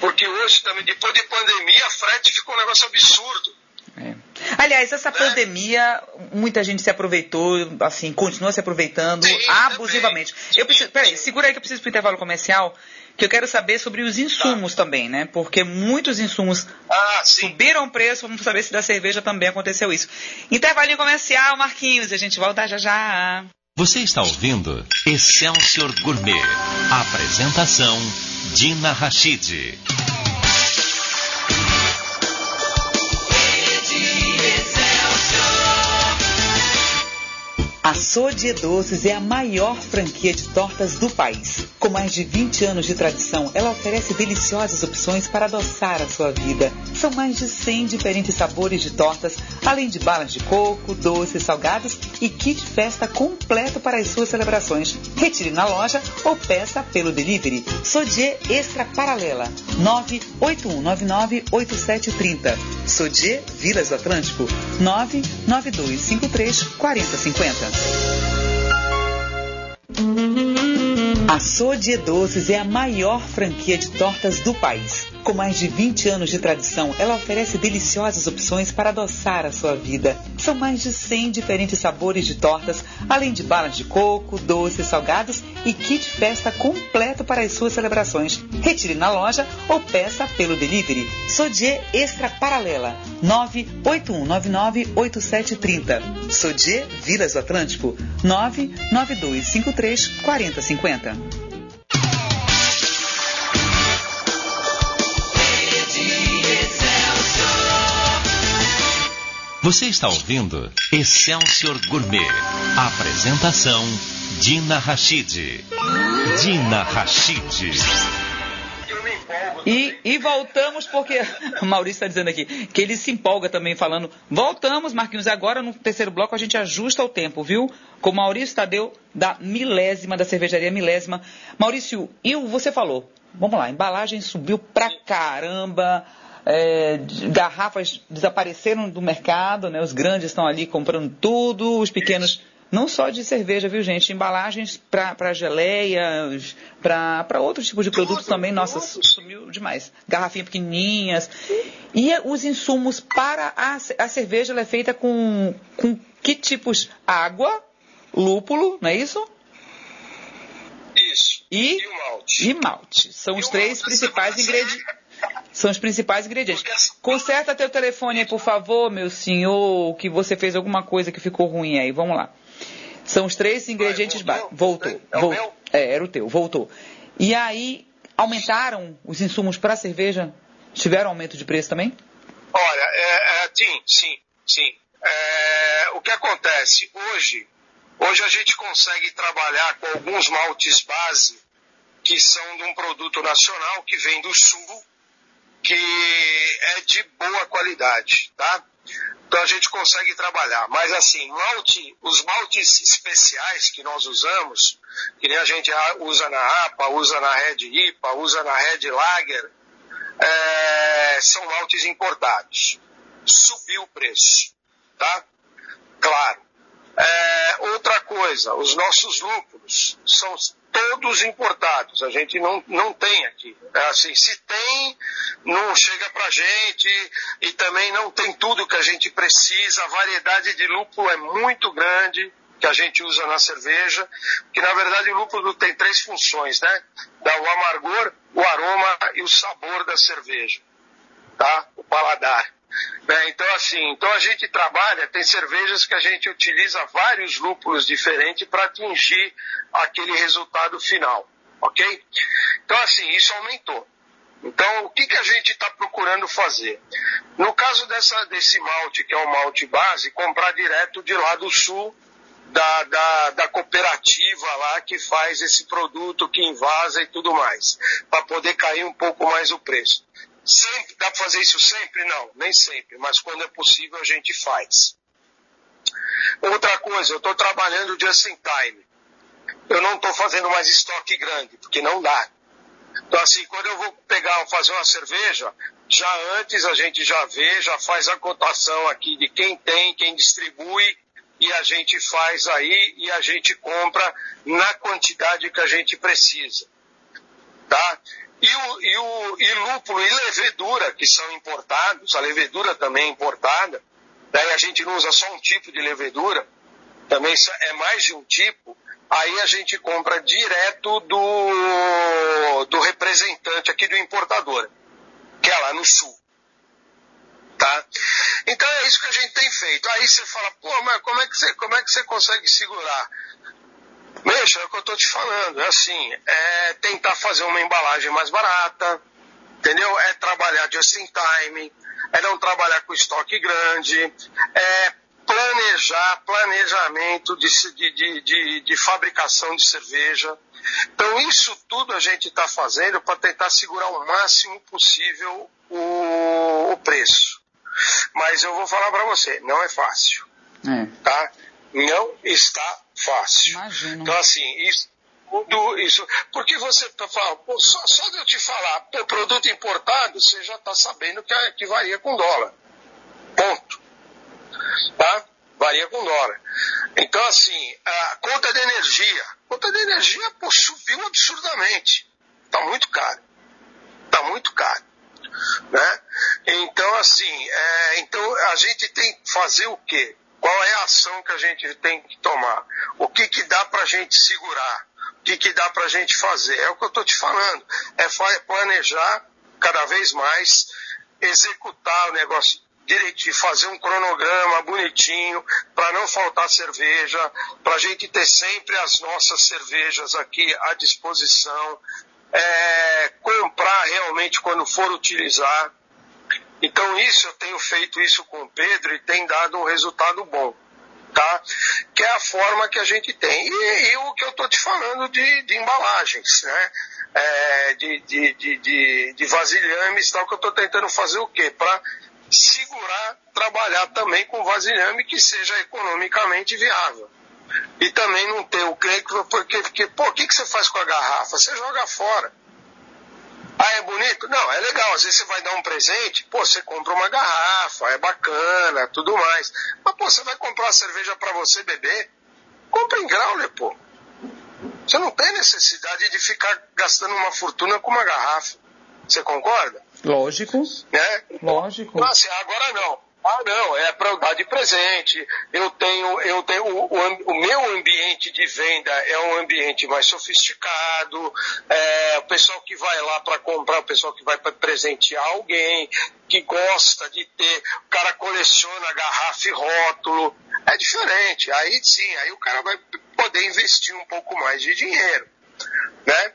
Porque hoje também, depois de pandemia, frete ficou um negócio absurdo. É. Aliás, essa é. pandemia, muita gente se aproveitou, assim, continua se aproveitando Sim, abusivamente. Eu preciso, peraí, segura aí que eu preciso para o intervalo comercial que eu quero saber sobre os insumos tá. também, né? Porque muitos insumos ah, subiram o preço, vamos saber se da cerveja também aconteceu isso. Intervalinho comercial, Marquinhos, a gente volta já já. Você está ouvindo Excelsior Gourmet. Apresentação Dina Rachid. A Sodie Doces é a maior franquia de tortas do país. Com mais de 20 anos de tradição, ela oferece deliciosas opções para adoçar a sua vida. São mais de 100 diferentes sabores de tortas, além de balas de coco, doces, salgados e kit festa completo para as suas celebrações. Retire na loja ou peça pelo delivery. Sodier Extra Paralela 981998730. Sodier Vilas do Atlântico 99253 4050. A Sodie Doces é a maior franquia de tortas do país. Com mais de 20 anos de tradição, ela oferece deliciosas opções para adoçar a sua vida. São mais de 100 diferentes sabores de tortas, além de balas de coco, doces, salgados e kit festa completo para as suas celebrações. Retire na loja ou peça pelo delivery. Sodier Extra Paralela 981998730. Sodier Vilas do Atlântico 99253 Você está ouvindo Excelsior Gourmet. Apresentação Dina Rachid. Dina Rachid. E, e voltamos porque o Maurício está dizendo aqui que ele se empolga também falando. Voltamos, Marquinhos. Agora no terceiro bloco a gente ajusta o tempo, viu? Com Maurício Tadeu da milésima, da cervejaria milésima. Maurício, e você falou? Vamos lá, a embalagem subiu pra caramba é, garrafas desapareceram do mercado, né? Os grandes estão ali comprando tudo, os pequenos não só de cerveja, viu gente? Embalagens para geleias, para outros tipos de produtos também, nossa, sumiu demais. Garrafinhas pequenininhas. E os insumos para a, a cerveja, ela é feita com, com que tipos? Água, lúpulo, não é isso? Isso. E, e malte. E malte. São e os três principais ingredientes. São os principais ingredientes. Conserta teu telefone aí, por favor, meu senhor, que você fez alguma coisa que ficou ruim aí. Vamos lá. São os três ingredientes básicos. Voltou. É voltou. É, era o teu, voltou. E aí, aumentaram os insumos para a cerveja? Tiveram aumento de preço também? Olha, é, é, sim, sim, sim. É, o que acontece? Hoje, hoje a gente consegue trabalhar com alguns maltes base que são de um produto nacional que vem do sul que é de boa qualidade, tá? Então a gente consegue trabalhar. Mas assim, malte, os maltes especiais que nós usamos, que nem a gente usa na APA, usa na Red IPA, usa na Red Lager, é, são maltes importados. Subiu o preço, tá? Claro. É, outra coisa, os nossos lúpulos são todos importados. A gente não, não tem aqui. É assim, se tem, não chega para gente e também não tem tudo que a gente precisa. A variedade de lúpulo é muito grande que a gente usa na cerveja, que na verdade o lúpulo tem três funções, né? Dá o amargor, o aroma e o sabor da cerveja, tá? O paladar. Né? Então, assim, então a gente trabalha, tem cervejas que a gente utiliza vários lúpulos diferentes para atingir aquele resultado final, ok? Então, assim, isso aumentou. Então, o que, que a gente está procurando fazer? No caso dessa, desse malte, que é o malte base, comprar direto de lá do sul, da, da, da cooperativa lá que faz esse produto, que invasa e tudo mais, para poder cair um pouco mais o preço. Sempre, dá para fazer isso sempre? Não, nem sempre, mas quando é possível a gente faz. Outra coisa, eu estou trabalhando just in time. Eu não estou fazendo mais estoque grande, porque não dá. Então, assim, quando eu vou pegar, fazer uma cerveja, já antes a gente já vê, já faz a cotação aqui de quem tem, quem distribui, e a gente faz aí e a gente compra na quantidade que a gente precisa. Tá? E, o, e, o, e lúpulo e levedura, que são importados, a levedura também é importada, daí a gente não usa só um tipo de levedura, também é mais de um tipo, aí a gente compra direto do, do representante aqui do importador, que é lá no sul. Tá? Então é isso que a gente tem feito. Aí você fala, pô, mas como é que você, como é que você consegue segurar? Mexa, é o que eu estou te falando. É assim, é tentar fazer uma embalagem mais barata, entendeu? É trabalhar just in time, é não trabalhar com estoque grande, é planejar, planejamento de, de, de, de fabricação de cerveja. Então, isso tudo a gente está fazendo para tentar segurar o máximo possível o, o preço. Mas eu vou falar para você, não é fácil. É. Tá? Não está fácil. Imagino. Então, assim, isso, tudo isso. Porque você tá falando, só, só de eu te falar, pô, produto importado, você já está sabendo que, é, que varia com dólar. Ponto. Tá? Varia com dólar. Então, assim, a conta de energia. A conta de energia, pô, subiu absurdamente. Está muito caro. Está muito caro. Né? Então, assim, é, então a gente tem que fazer o quê? Qual é a ação que a gente tem que tomar? O que, que dá para a gente segurar? O que, que dá para a gente fazer? É o que eu estou te falando. É planejar cada vez mais, executar o negócio direitinho, fazer um cronograma bonitinho, para não faltar cerveja, para a gente ter sempre as nossas cervejas aqui à disposição, é, comprar realmente quando for utilizar. Então isso eu tenho feito isso com o Pedro e tem dado um resultado bom, tá? Que é a forma que a gente tem. E, e o que eu estou te falando de, de embalagens, né? É, de, de, de, de, de vasilhames tal, que eu estou tentando fazer o quê? Para segurar, trabalhar também com vasilhame que seja economicamente viável. E também não ter o cliente, porque, porque pô, o que, que você faz com a garrafa? Você joga fora. Ah, é bonito? Não, é legal. Às vezes você vai dar um presente, pô, você compra uma garrafa, é bacana, tudo mais. Mas, pô, você vai comprar uma cerveja para você beber? Compra em growler, pô. Você não tem necessidade de ficar gastando uma fortuna com uma garrafa. Você concorda? Lógico. Né? Lógico. Assim, agora não. Ah, não, é para dar de presente. Eu tenho, eu tenho o, o, o, meu ambiente de venda é um ambiente mais sofisticado. É, o pessoal que vai lá para comprar, o pessoal que vai para presentear alguém, que gosta de ter, o cara coleciona garrafa e rótulo. É diferente. Aí sim, aí o cara vai poder investir um pouco mais de dinheiro. Né?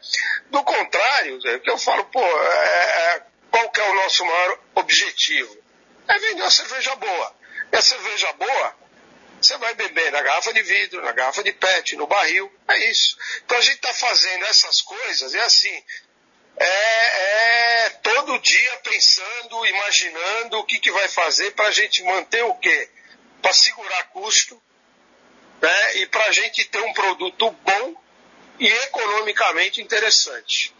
Do contrário, é que eu falo, pô, é, é, qual que é o nosso maior objetivo? É vender uma cerveja boa. E a cerveja boa, você vai beber na garrafa de vidro, na garrafa de PET, no barril, é isso. Então a gente está fazendo essas coisas e assim, é, é, todo dia pensando, imaginando o que, que vai fazer para a gente manter o quê? Para segurar custo né? e para a gente ter um produto bom e economicamente interessante.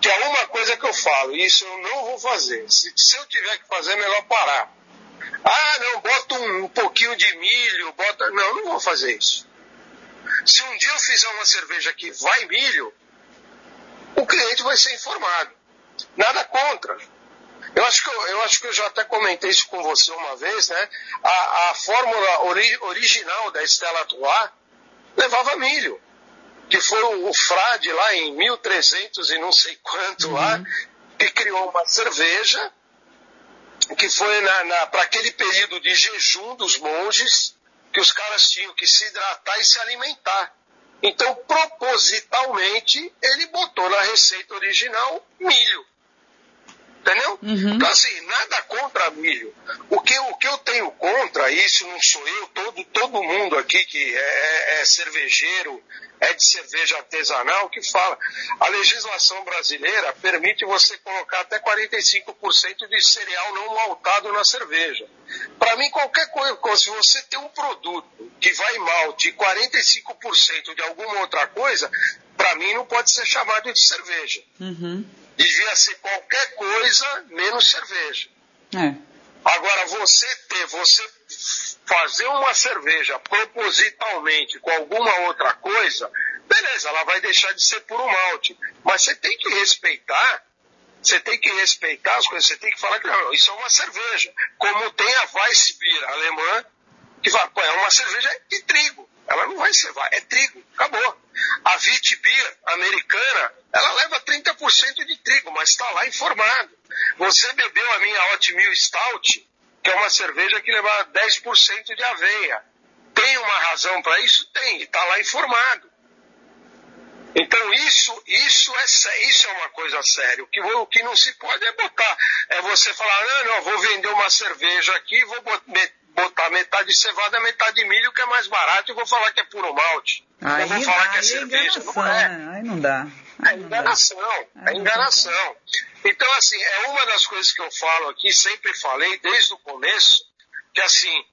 Que é uma coisa que eu falo, isso eu não vou fazer. Se, se eu tiver que fazer, é melhor parar. Ah, não, bota um, um pouquinho de milho, bota. Não, não vou fazer isso. Se um dia eu fizer uma cerveja que vai milho, o cliente vai ser informado. Nada contra. Eu acho que eu, eu, acho que eu já até comentei isso com você uma vez, né? A, a fórmula ori, original da Stella Artois levava milho que foi o, frade lá em 1300 e não sei quanto uhum. lá, que criou uma cerveja, que foi para aquele período de jejum dos monges, que os caras tinham que se hidratar e se alimentar. Então, propositalmente, ele botou na receita original milho. Entendeu? Uhum. Então, assim, nada contra milho. O que, o que eu tenho contra, isso não sou eu, todo, todo mundo aqui que é, é, é cervejeiro, é de cerveja artesanal, que fala. A legislação brasileira permite você colocar até 45% de cereal não maltado na cerveja. Para mim, qualquer coisa, se você tem um produto que vai malte 45% de alguma outra coisa, para mim não pode ser chamado de cerveja. Uhum devia ser qualquer coisa menos cerveja. É. Agora, você ter, você fazer uma cerveja propositalmente com alguma outra coisa, beleza, ela vai deixar de ser puro malte. Mas você tem que respeitar, você tem que respeitar as coisas, você tem que falar que não, isso é uma cerveja. Como tem a Weissbier alemã, que vai, pô, é uma cerveja de trigo. Ela não vai ser, é trigo, acabou. A Vitibir americana, ela leva 30% de trigo, mas está lá informado. Você bebeu a minha Oatmeal Stout, que é uma cerveja que leva 10% de aveia. Tem uma razão para isso? Tem, está lá informado. Então isso, isso, é, isso é uma coisa séria. O que, o que não se pode é botar, é você falar, não, não, vou vender uma cerveja aqui, vou botar metade de cevada, metade de milho, que é mais barato, e vou falar que é puro malte. Aí, eu vou falar que é, é cerveja. Não é. Né? Aí não dá. Aí é enganação. É enganação. Então, assim, é uma das coisas que eu falo aqui, sempre falei desde o começo, que assim,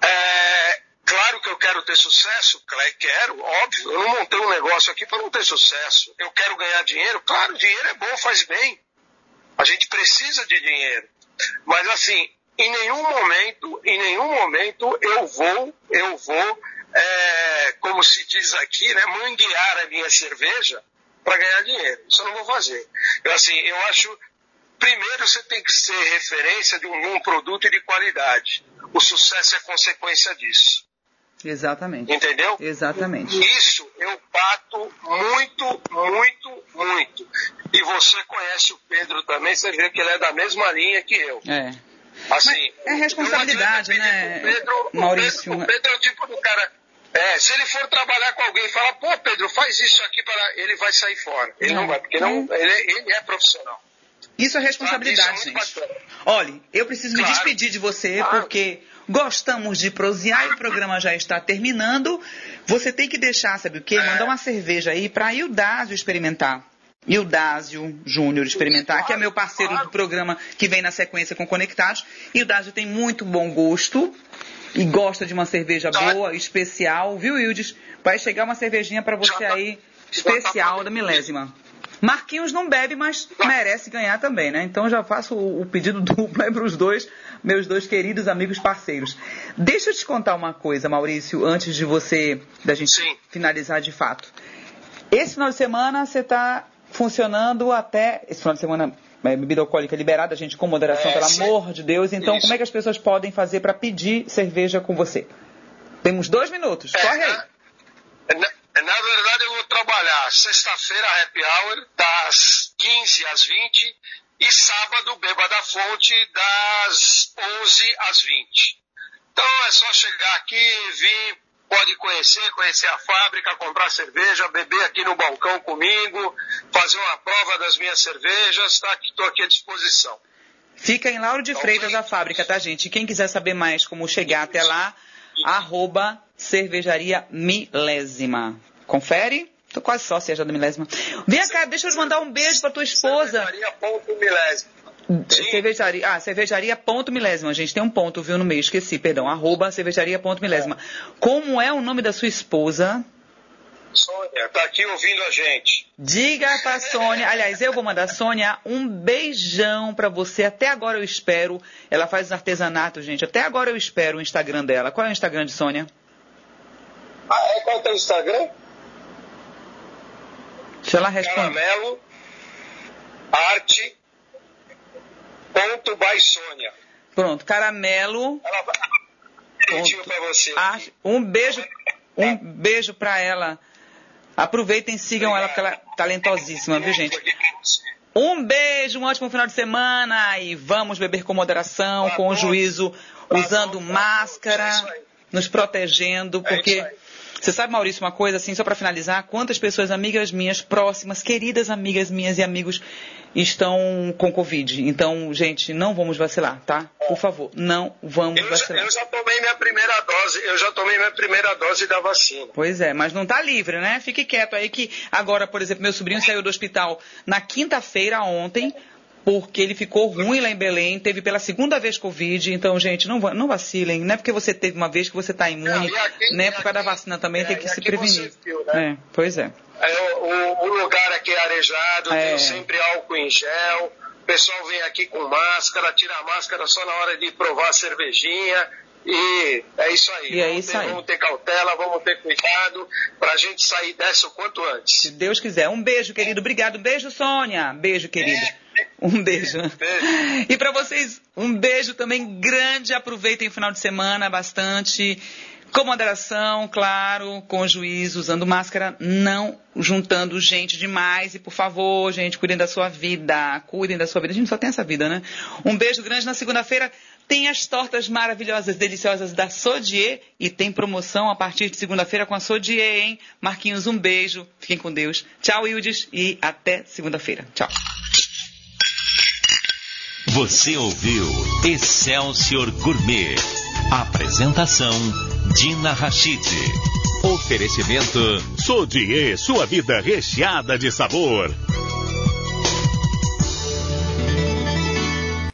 é, claro que eu quero ter sucesso, quero, óbvio, eu não montei um negócio aqui para não ter sucesso. Eu quero ganhar dinheiro, claro, dinheiro é bom, faz bem. A gente precisa de dinheiro. Mas assim, em nenhum momento, em nenhum momento eu vou, eu vou, é, como se diz aqui, né, manguear a minha cerveja para ganhar dinheiro. Isso eu não vou fazer. Eu, assim, eu acho primeiro você tem que ser referência de um, um produto de qualidade. O sucesso é consequência disso. Exatamente. Entendeu? Exatamente. Isso eu bato muito, muito, muito. E você conhece o Pedro também, você vê que ele é da mesma linha que eu. É. Assim, Mas é responsabilidade, né, Pedro, Maurício? O Pedro, o Pedro é o tipo do cara. É, se ele for trabalhar com alguém e falar, pô, Pedro, faz isso aqui para. Ele vai sair fora. Ele É. não vai, porque não, ele, ele é profissional. Isso é responsabilidade, Isso é gente. Olha, eu preciso me Claro. despedir de você Claro. porque gostamos de prosear e o programa já está terminando. Você tem que deixar, sabe o quê? É. Mandar uma cerveja aí para Ildásio experimentar. Ildásio Júnior experimentar, que é meu parceiro do programa que vem na sequência com Conectados. Ildásio tem muito bom gosto e gosta de uma cerveja Tá. boa, especial, viu, Ildes? Vai chegar uma cervejinha para você aí, especial da milésima. Marquinhos não bebe, mas merece ganhar também, né? Então já faço o o pedido duplo aí para os dois, meus dois queridos amigos parceiros. Deixa eu te contar uma coisa, Maurício, antes de você, da gente Sim. finalizar de fato. Esse final de semana você está funcionando até. Esse final de semana é, bebida alcoólica liberada, gente, com moderação, É, pelo sim. amor de Deus. Então, Isso. como é que as pessoas podem fazer para pedir cerveja com você? Temos dois minutos, corre aí. É, na, na verdade, eu vou trabalhar sexta-feira, happy hour, das 15 às 20, e sábado, Beba da Fonte, das 11 às 20. Então é só chegar aqui, vir, pode conhecer, conhecer a fábrica, comprar cerveja, beber aqui no balcão comigo, fazer uma prova das minhas cervejas, tá? Estou aqui à disposição. Fica em Lauro de Então, Freitas a fábrica, tá, gente? Quem quiser saber mais como chegar até lá, arroba cervejaria milésima. Confere? Tô quase sócia já da milésima. Vem cá, deixa eu mandar um beijo pra tua esposa. Cervejaria ponto milésimo. Sim. Cervejaria, ah, cervejaria ponto milésima, gente. Tem um ponto, viu, no meio, esqueci, perdão. Arroba cervejaria ponto milésima. Como é o nome da sua esposa? Sônia, tá aqui ouvindo a gente. Diga pra Sônia, aliás, eu vou mandar Sônia um beijão pra você. Até agora eu espero. Ela faz artesanato, gente. Até agora eu espero o Instagram dela. Qual é o Instagram de Sônia? Ah, é qual é o teu Instagram? Deixa ela responder. Caramelo Arte ponto by Sônia. Pronto, caramelo. Ela você. Um beijo, um beijo pra ela. Aproveitem, sigam ela, porque ela é talentosíssima, viu, gente? Um beijo, um ótimo final de semana e vamos beber com moderação, com juízo, usando máscara, nos protegendo, porque você sabe, Maurício, uma coisa assim, só para finalizar, quantas pessoas amigas minhas próximas, queridas amigas minhas e amigos estão com Covid. Então, gente, não vamos vacilar, tá? Por favor, não vamos Eu já, vacilar. eu já tomei minha primeira dose, eu já tomei minha primeira dose da vacina. Pois é, mas não tá livre, né? Fique quieto aí que agora, por exemplo, meu sobrinho saiu do hospital na quinta-feira ontem, porque ele ficou ruim lá em Belém, teve pela segunda vez Covid, então, gente, não, não vacilem, não é porque você teve uma vez que você tá imune, Não, aqui- né? Por causa da vacina também é, tem que se prevenir. viu, né? É, pois é. É, o, o lugar aqui é arejado, É. tem sempre álcool em gel. O pessoal vem aqui com máscara, tira a máscara só na hora de provar a cervejinha. E é isso aí. E é vamos, isso ter, aí. vamos ter cautela, vamos ter cuidado pra gente sair dessa o quanto Se antes. Deus quiser. Um beijo, querido. Obrigado. Beijo, Sônia. Beijo, querido. Um beijo. Beijo. E para vocês, um beijo também grande. Aproveitem o final de semana bastante. Com moderação, claro, com juízo, usando máscara, não juntando gente demais. E por favor, gente, cuidem da sua vida. Cuidem da sua vida. A gente só tem essa vida, né? Um beijo grande na segunda-feira. Tem as tortas maravilhosas, deliciosas da Sodier e tem promoção a partir de segunda-feira com a Sodier, hein? Marquinhos, um beijo. Fiquem com Deus. Tchau, Ildes, e até segunda-feira. Tchau. Você ouviu Excelsior Gourmet. Apresentação Dina Rachid. Oferecimento Sodier, sua vida recheada de sabor.